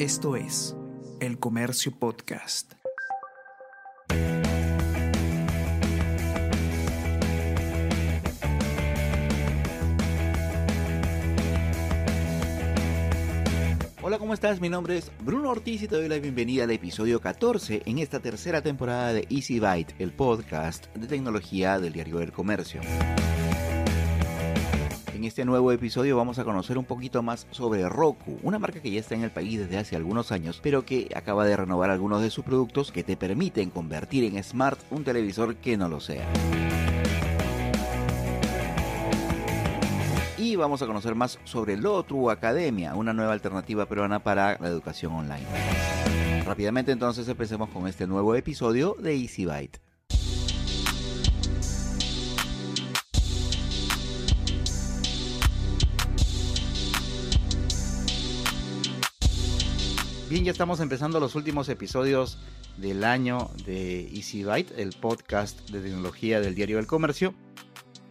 Esto es El Comercio Podcast. Hola, ¿cómo estás? Mi nombre es Bruno Ortiz y te doy la bienvenida al episodio 14 en esta tercera temporada de Easy Byte, el podcast de tecnología del diario del comercio. En este nuevo episodio vamos a conocer un poquito más sobre Roku, una marca que ya está en el país desde hace algunos años, pero que acaba de renovar algunos de sus productos que te permiten convertir en smart un televisor que no lo sea. Y vamos a conocer más sobre Lotru Academia, una nueva alternativa peruana para la educación online. Rápidamente entonces empecemos con este nuevo episodio de Easy Byte. Bien, ya estamos empezando los últimos episodios del año de Easy Byte, el podcast de tecnología del diario del comercio.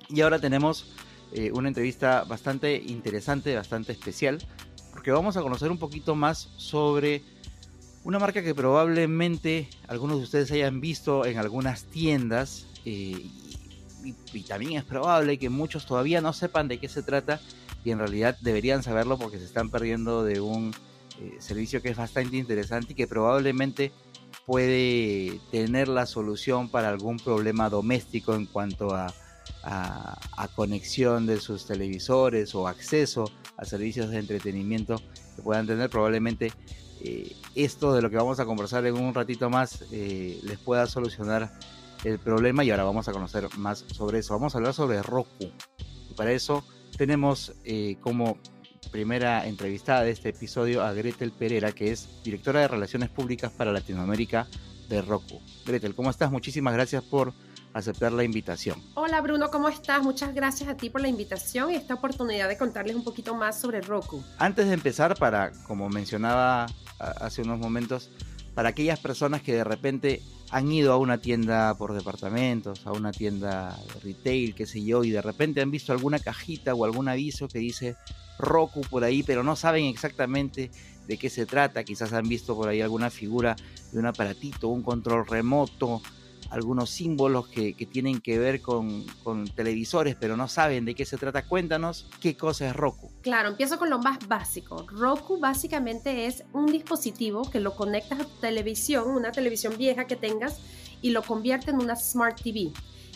Y ahora tenemos eh, una entrevista bastante interesante, bastante especial, porque vamos a conocer un poquito más sobre una marca que probablemente algunos de ustedes hayan visto en algunas tiendas eh, y, y, también es probable que muchos todavía no sepan de qué se trata y en realidad deberían saberlo porque se están perdiendo de un eh, servicio que es bastante interesante y que probablemente puede tener la solución para algún problema doméstico en cuanto a, conexión de sus televisores o acceso a servicios de entretenimiento que puedan tener. Probablemente eh, esto de lo que vamos a conversar en un ratito más eh, les pueda solucionar el problema y ahora vamos a conocer más sobre eso. Vamos a hablar sobre Roku y para eso tenemos como primera entrevistada de este episodio a Gretel Pereira, que es directora de Relaciones Públicas para Latinoamérica de Roku. Gretel, ¿cómo estás? Muchísimas gracias por aceptar la invitación. Hola Bruno, ¿cómo estás? Muchas gracias a ti por la invitación y esta oportunidad de contarles un poquito más sobre Roku. Antes de empezar, para, como mencionaba hace unos momentos, para aquellas personas que de repente han ido a una tienda por departamentos, a una tienda de retail, qué sé yo, y de repente han visto alguna cajita o algún aviso que dice Roku por ahí, pero no saben exactamente de qué se trata. Quizás han visto por ahí alguna figura de un aparatito, un control remoto, algunos símbolos que, tienen que ver con, con, televisores, pero no saben de qué se trata. Cuéntanos qué cosa es Roku. Claro, empiezo con lo más básico. Roku básicamente es un dispositivo que lo conectas a tu televisión, una televisión vieja que tengas, y lo convierte en una Smart TV.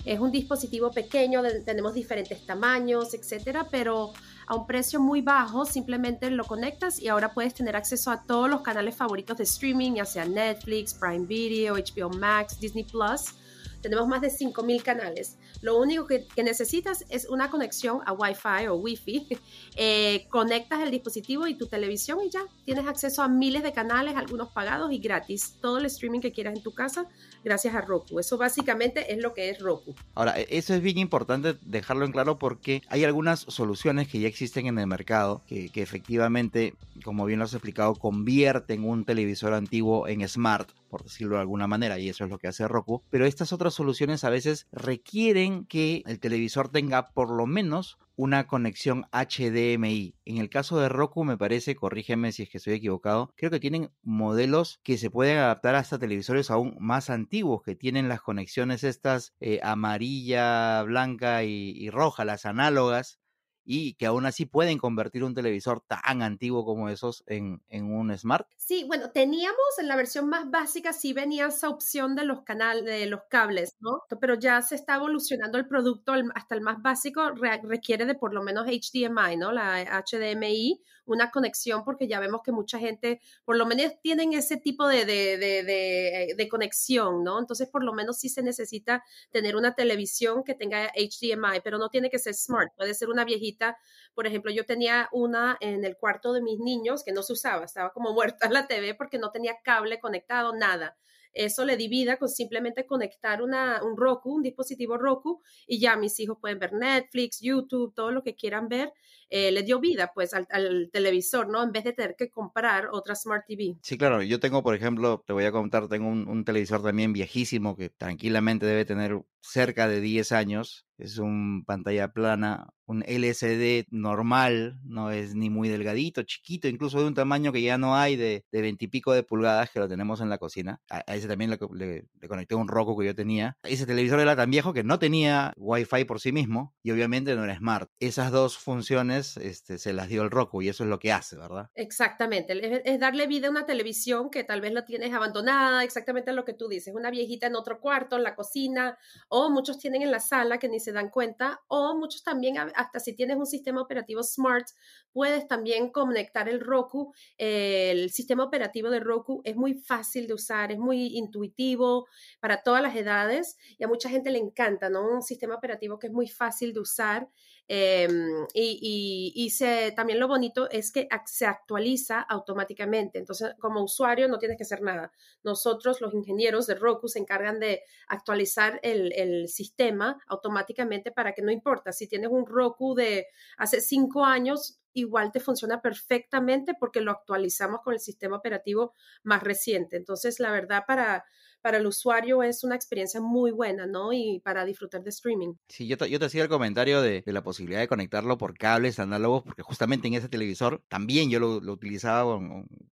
Es un dispositivo pequeño, tenemos diferentes tamaños, etcétera, pero a un precio muy bajo, simplemente lo conectas y ahora puedes tener acceso a todos los canales favoritos de streaming, ya sea Netflix, Prime Video, HBO Max, Disney Plus. Tenemos más de 5.000 canales. Lo único que, necesitas es una conexión a Wi-Fi o Wi-Fi. Eh, conectas el dispositivo y tu televisión y ya tienes acceso a miles de canales, algunos pagados y gratis. Todo el streaming que quieras en tu casa gracias a Roku. Eso básicamente es lo que es Roku. Ahora, eso es bien importante dejarlo en claro porque hay algunas soluciones que ya existen en el mercado que, que efectivamente, como bien lo has explicado, convierten un televisor antiguo en smart por decirlo de alguna manera, y eso es lo que hace Roku. Pero estas otras soluciones a veces requieren que el televisor tenga por lo menos una conexión HDMI. En el caso de Roku, me parece, corrígeme si es que estoy equivocado, creo que tienen modelos que se pueden adaptar hasta televisores aún más antiguos, que tienen las conexiones estas eh, amarilla, blanca y, y roja, las análogas, y que aún así pueden convertir un televisor tan antiguo como esos en, en, un smart? Sí, bueno, teníamos en la versión más básica, sí venía esa opción de los canales, de los cables, ¿no? Pero ya se está evolucionando el producto hasta el más básico, re requiere de por lo menos HDMI, ¿no? La HDMI, una conexión, porque ya vemos que mucha gente, por lo menos tienen ese tipo de, de, de, de, de conexión, ¿no? Entonces, por lo menos sí se necesita tener una televisión que tenga HDMI, pero no tiene que ser smart, puede ser una viejita por ejemplo, yo tenía una en el cuarto de mis niños que no se usaba, estaba como muerta la TV porque no tenía cable conectado, nada. Eso le divida con simplemente conectar una, un Roku, un dispositivo Roku, y ya mis hijos pueden ver Netflix, YouTube, todo lo que quieran ver eh, le dio vida pues al, televisor, ¿no? En vez de tener que comprar otra Smart TV. Sí, claro, yo tengo, por ejemplo, te voy a contar, tengo un, televisor también viejísimo que tranquilamente debe tener cerca de 10 años. Es un pantalla plana, un LCD normal, no es ni muy delgadito, chiquito, incluso de un tamaño que ya no hay de, de 20 y pico de pulgadas que lo tenemos en la cocina. A, ese también le, conecté un Roku que yo tenía. Ese televisor era tan viejo que no tenía Wi-Fi por sí mismo y obviamente no era smart. Esas dos funciones este, se las dio el Roku y eso es lo que hace, ¿verdad? Exactamente, es, darle vida a una televisión que tal vez la tienes abandonada, exactamente lo que tú dices, una viejita en otro cuarto, en la cocina o muchos tienen en la sala que ni se dan cuenta, o muchos también, hasta si tienes un sistema operativo smart, puedes también conectar el Roku. el sistema operativo de Roku es muy fácil de usar, es muy intuitivo para todas las edades y a mucha gente le encanta, ¿no? Un sistema operativo que es muy fácil de usar Em, y, se, también lo bonito es que se actualiza automáticamente. Entonces, como usuario no tienes que hacer nada. Nosotros, los ingenieros de Roku, se encargan de actualizar el, el sistema automáticamente para que no importa si tienes un Roku de hace cinco años, igual te funciona perfectamente porque lo actualizamos con el sistema operativo más reciente. Entonces, la verdad, para para el usuario es una experiencia muy buena, ¿no? Y para disfrutar de streaming. Sí, yo te, hacía el comentario de, la posibilidad de conectarlo por cables análogos, porque justamente en ese televisor también yo lo, utilizaba,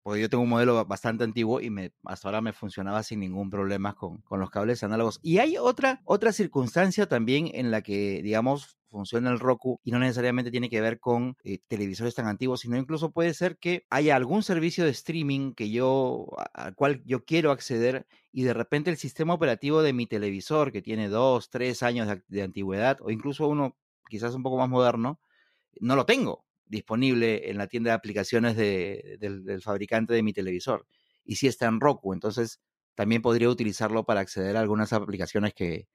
porque yo tengo un modelo bastante antiguo y me, hasta ahora me funcionaba sin ningún problema con, con los cables análogos. Y hay otra, otra circunstancia también en la que, digamos, funciona el Roku y no necesariamente tiene que ver con eh, televisores tan antiguos, sino incluso puede ser que haya algún servicio de streaming que yo al cual yo quiero acceder y de repente el sistema operativo de mi televisor que tiene dos, tres años de, antigüedad o incluso uno quizás un poco más moderno, no lo tengo disponible en la tienda de aplicaciones del, fabricante de mi televisor. Y si está en Roku, entonces también podría utilizarlo para acceder a algunas aplicaciones que,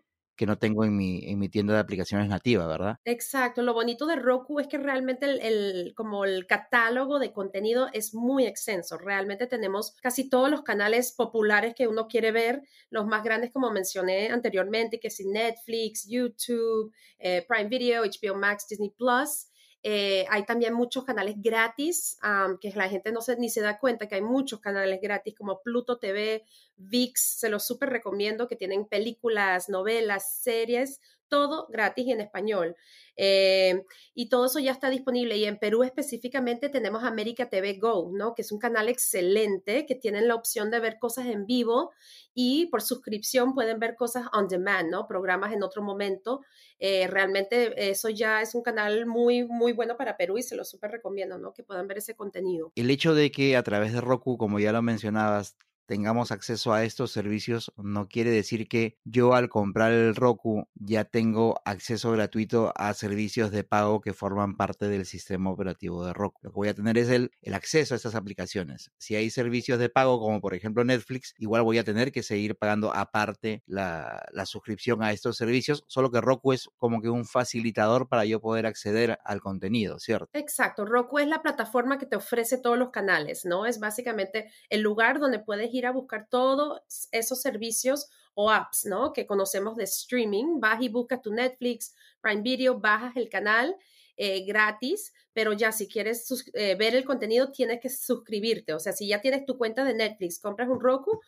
que no tengo en mi, en mi tienda de aplicaciones nativa, ¿verdad? Exacto, lo bonito de Roku es que realmente el, como el catálogo de contenido es muy extenso, realmente tenemos casi todos los canales populares que uno quiere ver, los más grandes como mencioné anteriormente, que es Netflix, YouTube, eh, Prime Video, HBO Max, Disney Plus, eh, hay también muchos canales gratis, que la gente no se, ni se da cuenta que hay muchos canales gratis como Pluto TV, VIX, se los súper recomiendo, que tienen películas, novelas, series, todo gratis y en español. Eh, y todo eso ya está disponible. Y en Perú específicamente tenemos América TV Go, ¿no? Que es un canal excelente, que tienen la opción de ver cosas en vivo y por suscripción pueden ver cosas on demand, ¿no? Programas en otro momento. Eh, realmente eso ya es un canal muy, muy bueno para Perú y se lo súper recomiendo, ¿no? Que puedan ver ese contenido. El hecho de que a través de Roku, como ya lo mencionabas, tengamos acceso a estos servicios no quiere decir que yo al comprar el Roku ya tengo acceso gratuito a servicios de pago que forman parte del sistema operativo de Roku. Lo que voy a tener es el, acceso a estas aplicaciones. Si hay servicios de pago como por ejemplo Netflix, igual voy a tener que seguir pagando aparte la, la suscripción a estos servicios, solo que Roku es como que un facilitador para yo poder acceder al contenido, ¿cierto? Exacto, Roku es la plataforma que te ofrece todos los canales, ¿no? Es básicamente el lugar donde puedes ir a buscar todos esos servicios o apps, ¿no? Que conocemos de streaming. Vas y buscas tu Netflix, Prime Video, bajas el canal eh, gratis, pero ya si quieres eh, ver el contenido tienes que suscribirte. O sea, si ya tienes tu cuenta de Netflix, compras un Roku,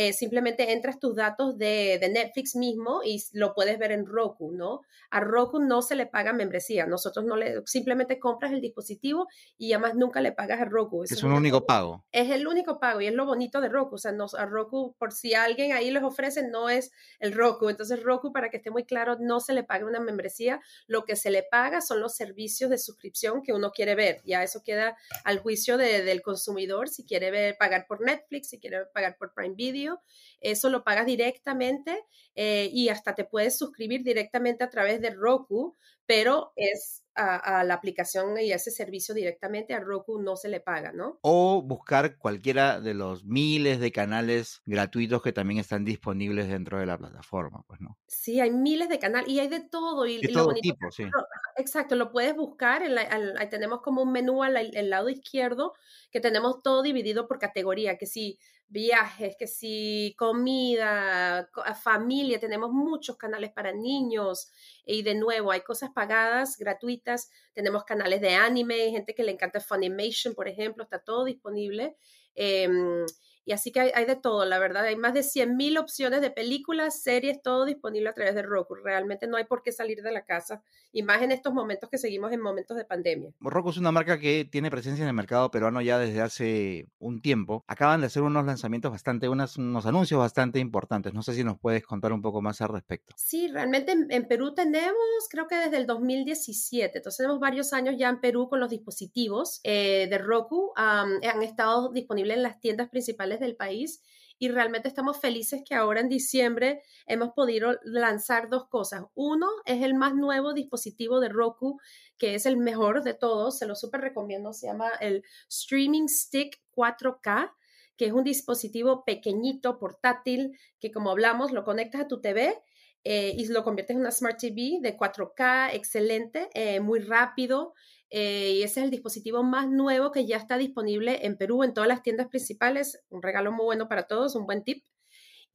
eh, simplemente entras tus datos de, Netflix mismo y lo puedes ver en Roku, ¿no? A Roku no se le paga membresía, nosotros no le, simplemente compras el dispositivo y además nunca le pagas a Roku. es un único pago. Es el único pago y es lo bonito de Roku, o sea, a Roku, por si alguien ahí les ofrece, no es el Roku, entonces Roku, para que esté muy claro, no se le paga una membresía, lo que se le paga son los servicios de suscripción que uno quiere ver, ya eso queda al juicio del consumidor, si quiere ver, pagar por Netflix, si quiere pagar por Prime Video, eso lo pagas directamente eh, y hasta te puedes suscribir directamente a través de Roku, pero es a, la aplicación y a ese servicio directamente a Roku no se le paga, ¿no? O buscar cualquiera de los miles de canales gratuitos que también están disponibles dentro de la plataforma, pues, ¿no? Sí, hay miles de canales y hay de todo. Y, de todo tipo, sí. Exacto, lo puedes buscar, en ahí tenemos como un menú al, al lado izquierdo que tenemos todo dividido por categoría, que si viajes, que si comida, familia, tenemos muchos canales para niños y de nuevo hay cosas pagadas, gratuitas, tenemos canales de anime, gente que le encanta Funimation, por ejemplo, está todo disponible. Em, y así que hay, de todo, la verdad. Hay más de 100.000 opciones de películas, series, todo disponible a través de Roku. Realmente no hay por qué salir de la casa. Y más en estos momentos que seguimos en momentos de pandemia. Roku es una marca que tiene presencia en el mercado peruano ya desde hace un tiempo. Acaban de hacer unos lanzamientos bastante, unos, unos anuncios bastante importantes. No sé si nos puedes contar un poco más al respecto. Sí, realmente en, Perú tenemos, creo que desde el 2017. Entonces tenemos varios años ya en Perú con los dispositivos eh, de Roku. han estado disponibles en las tiendas principales del país y realmente estamos felices que ahora en diciembre hemos podido lanzar dos cosas. Uno es el más nuevo dispositivo de Roku, que es el mejor de todos, se lo súper recomiendo, se llama el Streaming Stick 4K que es un dispositivo pequeñito, portátil, que como hablamos, lo conectas a tu TV eh, y lo conviertes en una Smart TV de 4K, excelente, eh, muy rápido, eh, y ese es el dispositivo más nuevo que ya está disponible en Perú en todas las tiendas principales. Un regalo muy bueno para todos, un buen tip.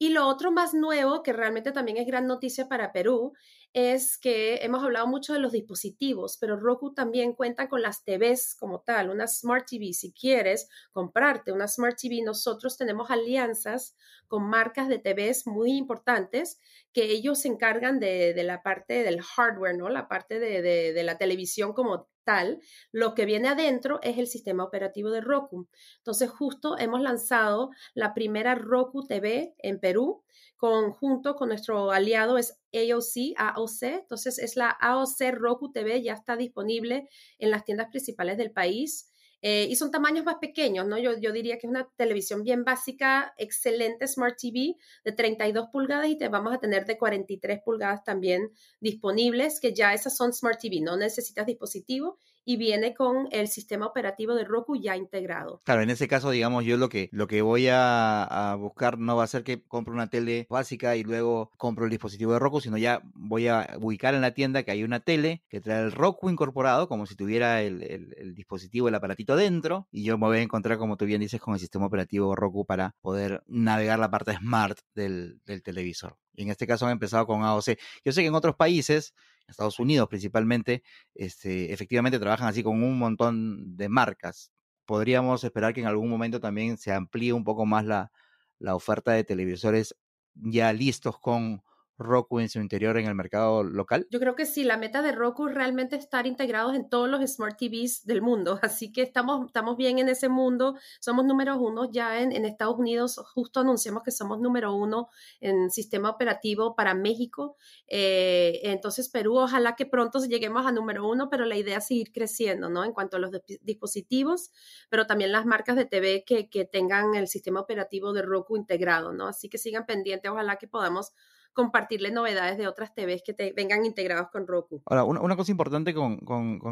Y lo otro más nuevo, que realmente también es gran noticia para Perú, es que hemos hablado mucho de los dispositivos, pero Roku también cuenta con las TVs como tal, una Smart TV. Si quieres comprarte una Smart TV, nosotros tenemos alianzas con marcas de TVs muy importantes que ellos se encargan de, la parte del hardware, ¿no? La parte de, de la televisión como tal, lo que viene adentro es el sistema operativo de Roku. Entonces, justo hemos lanzado la primera Roku TV en Perú, conjunto con nuestro aliado es AOC, AOC. Entonces, es la AOC Roku TV, ya está disponible en las tiendas principales del país. Eh, y son tamaños más pequeños, ¿no? Yo, yo diría que es una televisión bien básica, excelente Smart TV de 32 pulgadas y te vamos a tener de 43 pulgadas también disponibles, que ya esas son Smart TV, no necesitas dispositivo y viene con el sistema operativo de Roku ya integrado. Claro, en ese caso, digamos, yo lo que, lo que voy a, buscar no va a ser que compre una tele básica y luego compro el dispositivo de Roku, sino ya voy a ubicar en la tienda que hay una tele que trae el Roku incorporado, como si tuviera el, dispositivo, el aparatito dentro, y yo me voy a encontrar, como tú bien dices, con el sistema operativo Roku para poder navegar la parte smart del, del televisor. En este caso han empezado con AOC. Yo sé que en otros países Estados Unidos principalmente, este, efectivamente trabajan así con un montón de marcas. Podríamos esperar que en algún momento también se amplíe un poco más la, la oferta de televisores ya listos con Roku en su interior en el mercado local? Yo creo que sí, la meta de Roku es realmente estar integrados en todos los Smart TVs del mundo, así que estamos, estamos bien en ese mundo, somos número uno ya en, en Estados Unidos, justo anunciamos que somos número uno en sistema operativo para México, eh, entonces Perú, ojalá que pronto lleguemos a número uno, pero la idea es seguir creciendo, ¿no? En cuanto a los dispositivos, pero también las marcas de TV que, que tengan el sistema operativo de Roku integrado, ¿no? Así que sigan pendientes, ojalá que podamos compartirle novedades de otras TVs que te vengan integrados con Roku. Ahora, una, cosa importante con,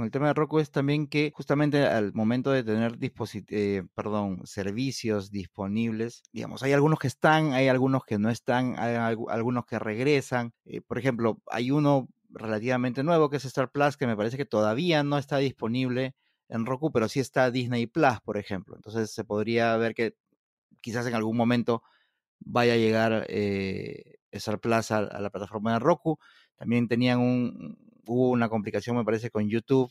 el tema de Roku es también que justamente al momento de tener eh, perdón, servicios disponibles, digamos, hay algunos que están, hay algunos que no están, hay algunos que regresan. Eh, por ejemplo, hay uno relativamente nuevo que es Star Plus que me parece que todavía no está disponible en Roku, pero sí está Disney Plus, por ejemplo. Entonces se podría ver que quizás en algún momento vaya a llegar eh, Star Plus a, la plataforma de Roku. También tenían un, hubo una complicación, me parece, con YouTube.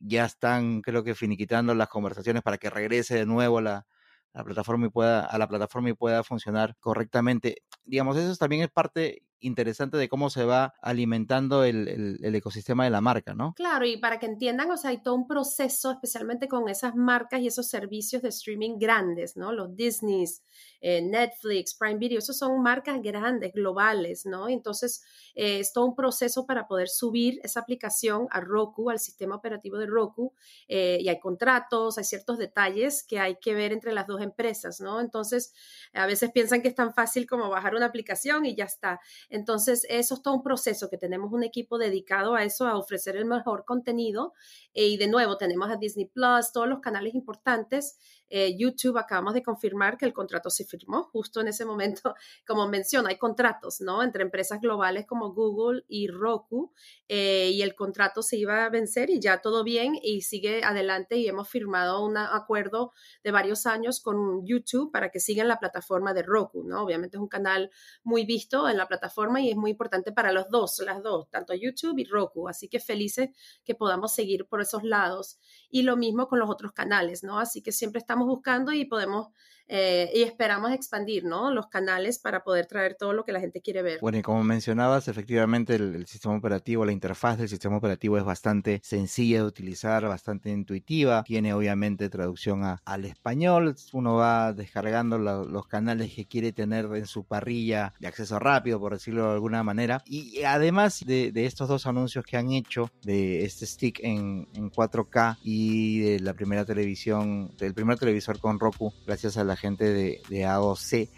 Ya están, creo que, finiquitando las conversaciones para que regrese de nuevo la, la plataforma y pueda, a la plataforma y pueda funcionar correctamente. Digamos, eso también es parte interesante de cómo se va alimentando el, ecosistema de la marca, ¿no? Claro, y para que entiendan, o sea, hay todo un proceso, especialmente con esas marcas y esos servicios de streaming grandes, ¿no? Los Disneys, eh, Netflix, Prime Video, esos son marcas grandes, globales, ¿no? Entonces, eh, es todo un proceso para poder subir esa aplicación a Roku, al sistema operativo de Roku, eh, y hay contratos, hay ciertos detalles que hay que ver entre las dos empresas, ¿no? Entonces, a veces piensan que es tan fácil como bajar una aplicación y ya está. Entonces, eso es todo un proceso que tenemos un equipo dedicado a eso, a ofrecer el mejor contenido. y de nuevo, tenemos a Disney Plus, todos los canales importantes Eh, YouTube acabamos de confirmar que el contrato se firmó justo en ese momento. Como menciona, hay contratos, ¿no? Entre empresas globales como Google y Roku eh, y el contrato se iba a vencer y ya todo bien y sigue adelante y hemos firmado un acuerdo de varios años con YouTube para que siga en la plataforma de Roku, ¿no? Obviamente es un canal muy visto en la plataforma y es muy importante para los dos, las dos, tanto YouTube y Roku. Así que felices que podamos seguir por esos lados. Y lo mismo con los otros canales, ¿no? Así que siempre estamos buscando y podemos eh, y esperamos expandir ¿no? los canales para poder traer todo lo que la gente quiere ver. Bueno, y como mencionabas, efectivamente el, sistema operativo, la interfaz del sistema operativo es bastante sencilla de utilizar, bastante intuitiva, tiene obviamente traducción al español, uno va descargando los canales que quiere tener en su parrilla de acceso rápido, por decirlo de alguna manera, y además de, estos dos anuncios que han hecho de este stick en, en 4K y de la primera televisión, del primer televisor con Roku, gracias a la gente de, de AOC.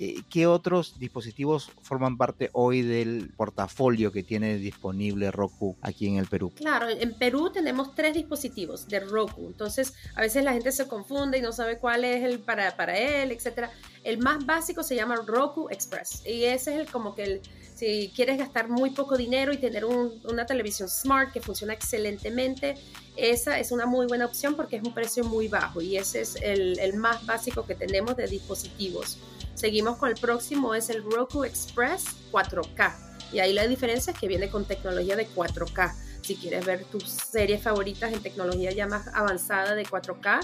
Eh, ¿Qué otros dispositivos forman parte hoy del portafolio que tiene disponible Roku aquí en el Perú? Claro, en Perú tenemos tres dispositivos de Roku, entonces a veces la gente se confunde y no sabe cuál es el para, para él, etc. El más básico se llama Roku Express y ese es el como que el, si quieres gastar muy poco dinero y tener una televisión smart que funciona excelentemente, esa es una muy buena opción porque es un precio muy bajo y ese es el, el más básico que tenemos de dispositivos. Seguimos con el próximo, es el Roku Express 4K. Y ahí la diferencia es que viene con tecnología de 4K. Si quieres ver tus series favoritas en tecnología ya más avanzada de 4K,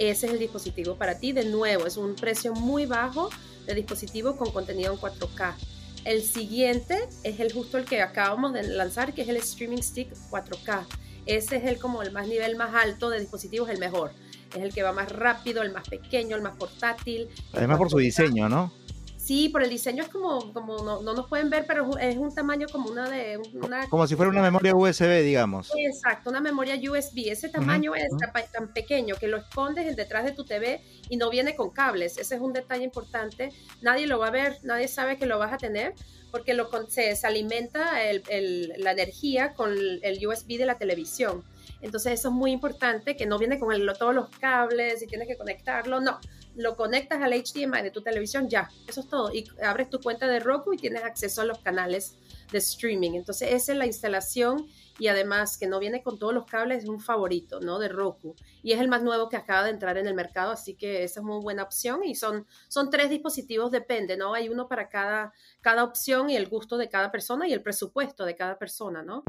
ese es el dispositivo para ti. De nuevo, es un precio muy bajo de dispositivo con contenido en 4K. El siguiente es el justo el que acabamos de lanzar, que es el Streaming Stick 4K. Ese es el como el más nivel más alto de dispositivos, el mejor. Es el que va más rápido, el más pequeño, el más portátil. Además por su diseño, ¿no? Sí, por el diseño es como, como no, no, nos pueden ver, pero es un tamaño como una de una... Como si fuera una memoria USB, digamos. Exacto, una memoria USB. Ese tamaño es tan pequeño que lo escondes detrás de tu TV y no viene con cables. Ese es un detalle importante. Nadie lo va a ver, nadie sabe que lo vas a tener porque lo, se, se alimenta el, la energía con el USB de la televisión. Entonces eso es muy importante, que no viene con todos los cables y tienes que conectarlo, no, lo conectas al HDMI de tu televisión, ya, eso es todo. Y abres tu cuenta de Roku y tienes acceso a los canales de streaming. Entonces esa es la instalación y además que no viene con todos los cables, es un favorito, ¿no? De Roku. Y es el más nuevo que acaba de entrar en el mercado, así que esa es muy buena opción. Y son, son tres dispositivos, depende, ¿no? Hay uno para cada, cada opción y el gusto de cada persona y el presupuesto de cada persona, ¿no?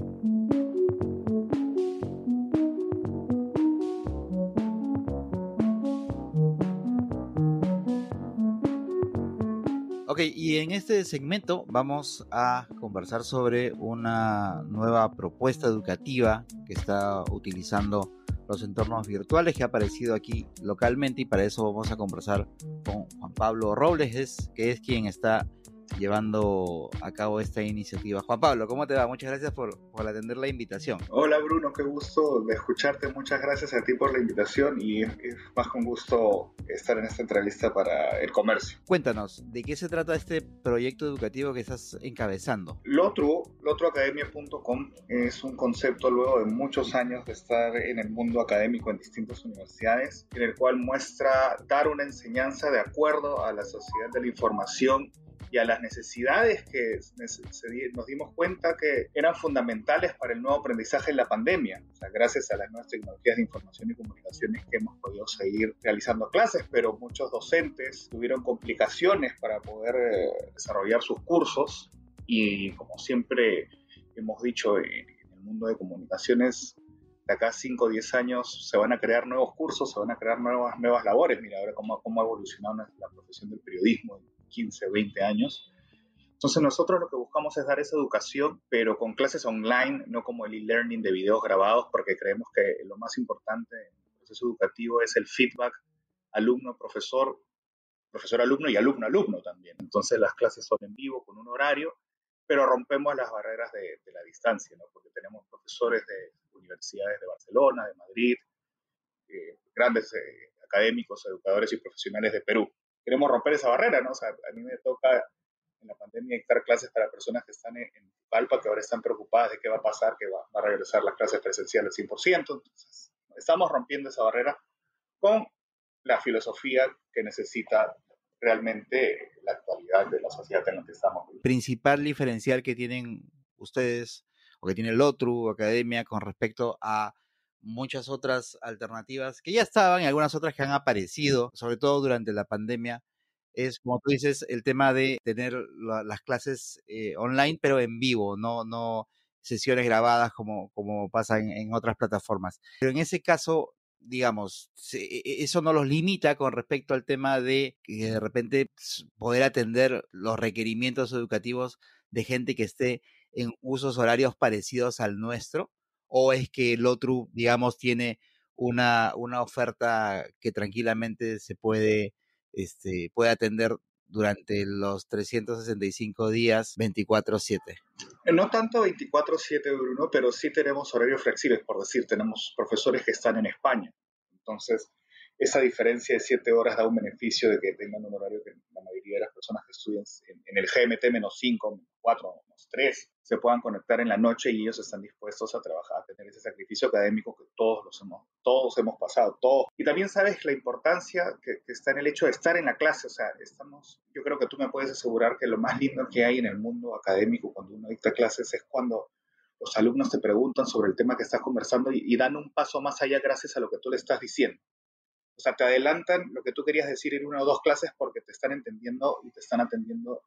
Ok, y en este segmento vamos a conversar sobre una nueva propuesta educativa que está utilizando los entornos virtuales que ha aparecido aquí localmente y para eso vamos a conversar con Juan Pablo Robles, que es quien está llevando a cabo esta iniciativa. Juan Pablo, ¿cómo te va? Muchas gracias por, por, atender la invitación. Hola Bruno, qué gusto de escucharte. Muchas gracias a ti por la invitación y es más con gusto estar en esta entrevista para el comercio. Cuéntanos, ¿de qué se trata este proyecto educativo que estás encabezando? Lotru, lotroacademia.com es un concepto luego de muchos años de estar en el mundo académico en distintas universidades, en el cual muestra dar una enseñanza de acuerdo a la sociedad de la información y a las necesidades que nos dimos cuenta que eran fundamentales para el nuevo aprendizaje en la pandemia. O sea, gracias a las nuevas tecnologías de información y comunicaciones que hemos podido seguir realizando clases, pero muchos docentes tuvieron complicaciones para poder eh, desarrollar sus cursos y como siempre hemos dicho en, el mundo de comunicaciones, de acá 5 o 10 años se van a crear nuevos cursos, se van a crear nuevas, nuevas labores. Mira ahora cómo, cómo ha evolucionado la profesión del periodismo 15, 20 años. Entonces nosotros lo que buscamos es dar esa educación, pero con clases online, no como el e-learning de videos grabados, porque creemos que lo más importante en el proceso educativo es el feedback alumno-profesor, profesor-alumno y alumno-alumno también. Entonces las clases son en vivo con un horario, pero rompemos las barreras de, la distancia, ¿no? porque tenemos profesores de universidades de Barcelona, de Madrid, eh, grandes eh, académicos, educadores y profesionales de Perú queremos romper esa barrera, ¿no? O sea, a mí me toca en la pandemia dictar clases para personas que están en, Palpa, que ahora están preocupadas de qué va a pasar, que va, a regresar las clases presenciales 100%. Entonces, estamos rompiendo esa barrera con la filosofía que necesita realmente la actualidad de la sociedad en la que estamos. Principal diferencial que tienen ustedes o que tiene el otro Academia con respecto a muchas otras alternativas que ya estaban y algunas otras que han aparecido, sobre todo durante la pandemia, es, como tú dices, el tema de tener las clases eh, online, pero en vivo, no, no sesiones grabadas como, como pasa en, otras plataformas. Pero en ese caso, digamos, e, e, eso no los limita con respecto al tema de que de repente poder atender los requerimientos educativos de gente que esté en usos horarios parecidos al nuestro, o es que el otro, digamos, tiene una, una oferta que tranquilamente se puede, este, puede atender durante los 365 días 24/7. Eh, no tanto 24/7, Bruno, pero sí tenemos horarios flexibles, por decir, tenemos profesores que están en España. Entonces, esa diferencia de 7 horas da un beneficio de que tengan un horario que la mayoría de las personas que estudian en, el GMT menos 5, menos 4, 3, se puedan conectar en la noche y ellos están dispuestos a trabajar, a tener ese sacrificio académico que todos los hemos, todos hemos pasado, todos. Y también sabes la importancia que, que, está en el hecho de estar en la clase, o sea, estamos, yo creo que tú me puedes asegurar que lo más lindo que hay en el mundo académico cuando uno dicta clases es cuando los alumnos te preguntan sobre el tema que estás conversando y, y dan un paso más allá gracias a lo que tú le estás diciendo. O sea, te adelantan lo que tú querías decir en una o dos clases porque te están entendiendo y te están atendiendo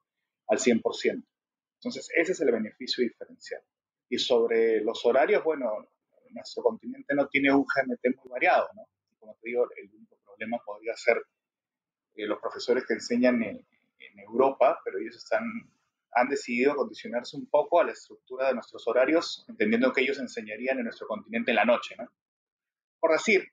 al 100%. Entonces, ese es el beneficio diferencial. Y sobre los horarios, bueno, nuestro continente no tiene un GMT muy variado, ¿no? Como te digo, el único problema podría ser eh, los profesores que enseñan en, Europa, pero ellos están han decidido condicionarse un poco a la estructura de nuestros horarios, entendiendo que ellos enseñarían en nuestro continente en la noche. ¿no? Por decir,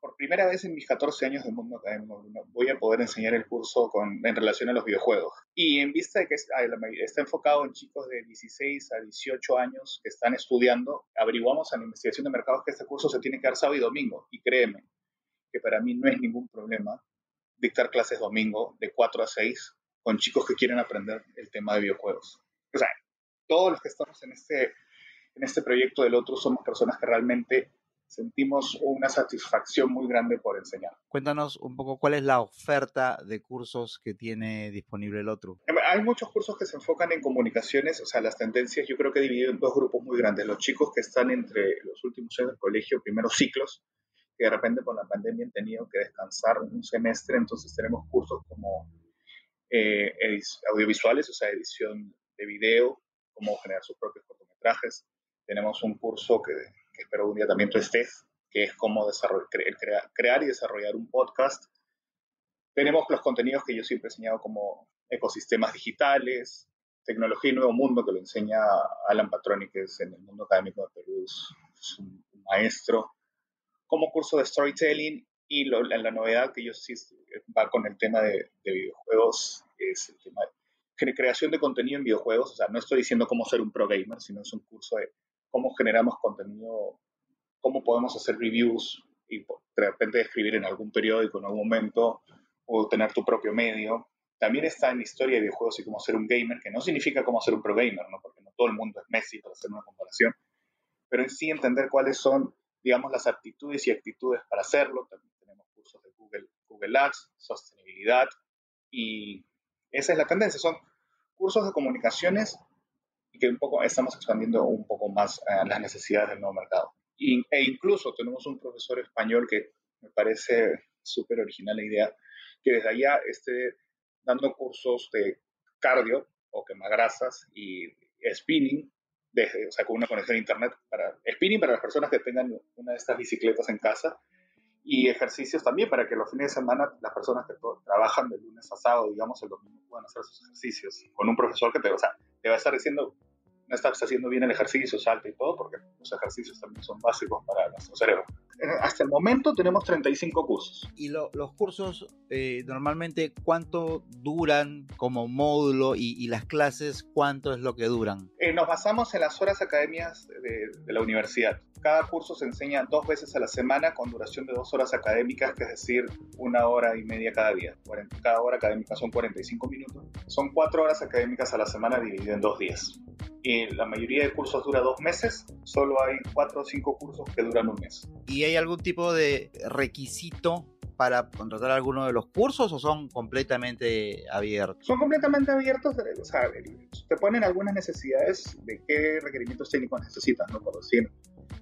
por, primera vez en mis 14 años de mundo académico voy a poder enseñar el curso con, en relación a los videojuegos. Y en vista de que está enfocado en chicos de 16 a 18 años que están estudiando, averiguamos en la investigación de mercados que este curso se tiene que dar sábado y domingo. Y créeme que para mí no es ningún problema dictar clases domingo de 4 a 6 con chicos que quieren aprender el tema de videojuegos. O sea, todos los que estamos en este, en este proyecto del otro somos personas que realmente sentimos una satisfacción muy grande por enseñar. Cuéntanos un poco cuál es la oferta de cursos que tiene disponible el otro. Eh, hay muchos cursos que se enfocan en comunicaciones, o sea, las tendencias yo creo que dividido en dos grupos muy grandes. Los chicos que están entre los últimos años del colegio, primeros ciclos, que de repente por la pandemia han tenido que descansar un semestre, entonces tenemos cursos como eh, audiovisuales, o sea, edición de video, cómo generar sus propios cortometrajes. Tenemos un curso que que espero un día también tú estés, que es cómo crear y desarrollar un podcast. Tenemos los contenidos que yo siempre he enseñado como ecosistemas digitales, tecnología y nuevo mundo, que lo enseña Alan Patroni, que es en el mundo académico de Perú, es un, maestro, como curso de storytelling y la, novedad que yo sí va con el tema de, de videojuegos es el tema de creación de contenido en videojuegos. O sea, no estoy diciendo cómo ser un pro gamer, sino es un curso de cómo generamos contenido, cómo podemos hacer reviews y de repente escribir en algún periódico en algún momento o tener tu propio medio. También está en historia de videojuegos y cómo ser un gamer, que no significa cómo ser un pro gamer, ¿no? porque no todo el mundo es Messi para hacer una comparación, pero en sí entender cuáles son, digamos, las aptitudes y actitudes para hacerlo. También tenemos cursos de Google, Google Ads, sostenibilidad y esa es la tendencia. Son cursos de comunicaciones que un poco estamos expandiendo un poco más a las necesidades del nuevo mercado. e incluso tenemos un profesor español que me parece súper original la idea, que desde allá esté dando cursos de cardio o quemagrasas y spinning, desde, o sea, con una conexión a internet para spinning para las personas que tengan una de estas bicicletas en casa y ejercicios también para que los fines de semana las personas que trabajan de lunes a sábado, digamos, el domingo puedan hacer sus ejercicios con un profesor que te, o sea, te va a estar diciendo, no estás haciendo bien el ejercicio, salta y todo, porque los ejercicios también son básicos para nuestro cerebro. Hasta el momento tenemos 35 cursos. ¿Y los cursos eh, normalmente cuánto duran como módulo y, las clases cuánto es lo que duran? Eh, nos basamos en las horas académicas de, de, la universidad. Cada curso se enseña dos veces a la semana con duración de dos horas académicas, que es decir, una hora y media cada día. Cada hora académica son 45 minutos. Son cuatro horas académicas a la semana dividido en dos días y la mayoría de cursos dura dos meses, solo hay cuatro o cinco cursos que duran un mes. ¿Y hay algún tipo de requisito para contratar alguno de los cursos o son completamente abiertos? Son completamente abiertos, eh, o sea, te ponen algunas necesidades de qué requerimientos técnicos necesitas, ¿no? Por decir,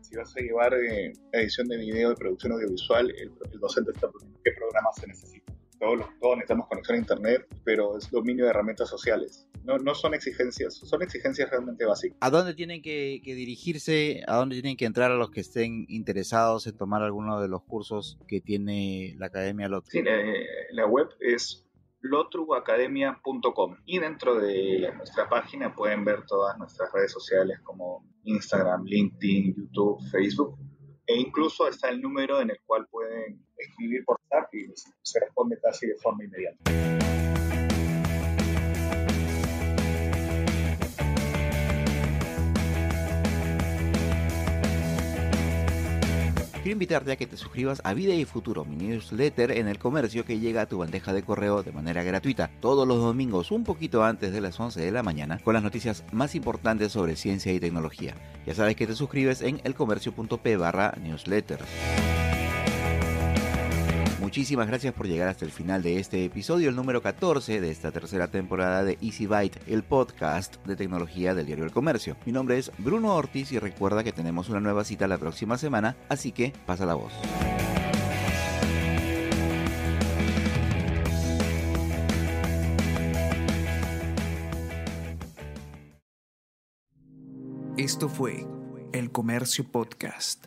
si vas a llevar eh, edición de video y producción audiovisual, el, docente está poniendo qué programas se necesitan todos, todos necesitamos conexión a Internet, pero es dominio de herramientas sociales. No, no son exigencias, son exigencias realmente básicas. ¿A dónde tienen que, dirigirse, a dónde tienen que entrar a los que estén interesados en tomar alguno de los cursos que tiene la Academia Lotru? Sí, la, web es lotruacademia.com y dentro de nuestra página pueden ver todas nuestras redes sociales como Instagram, LinkedIn, YouTube, Facebook e incluso está el número en el cual pueden escribir por chat y se responde casi de forma inmediata. Quiero invitarte a que te suscribas a Vida y Futuro, mi newsletter en el comercio que llega a tu bandeja de correo de manera gratuita todos los domingos un poquito antes de las 11 de la mañana con las noticias más importantes sobre ciencia y tecnología. Ya sabes que te suscribes en elcomercio.p barra newsletter. Muchísimas gracias por llegar hasta el final de este episodio, el número 14 de esta tercera temporada de Easy Byte, el podcast de tecnología del diario El Comercio. Mi nombre es Bruno Ortiz y recuerda que tenemos una nueva cita la próxima semana, así que pasa la voz. Esto fue El Comercio Podcast.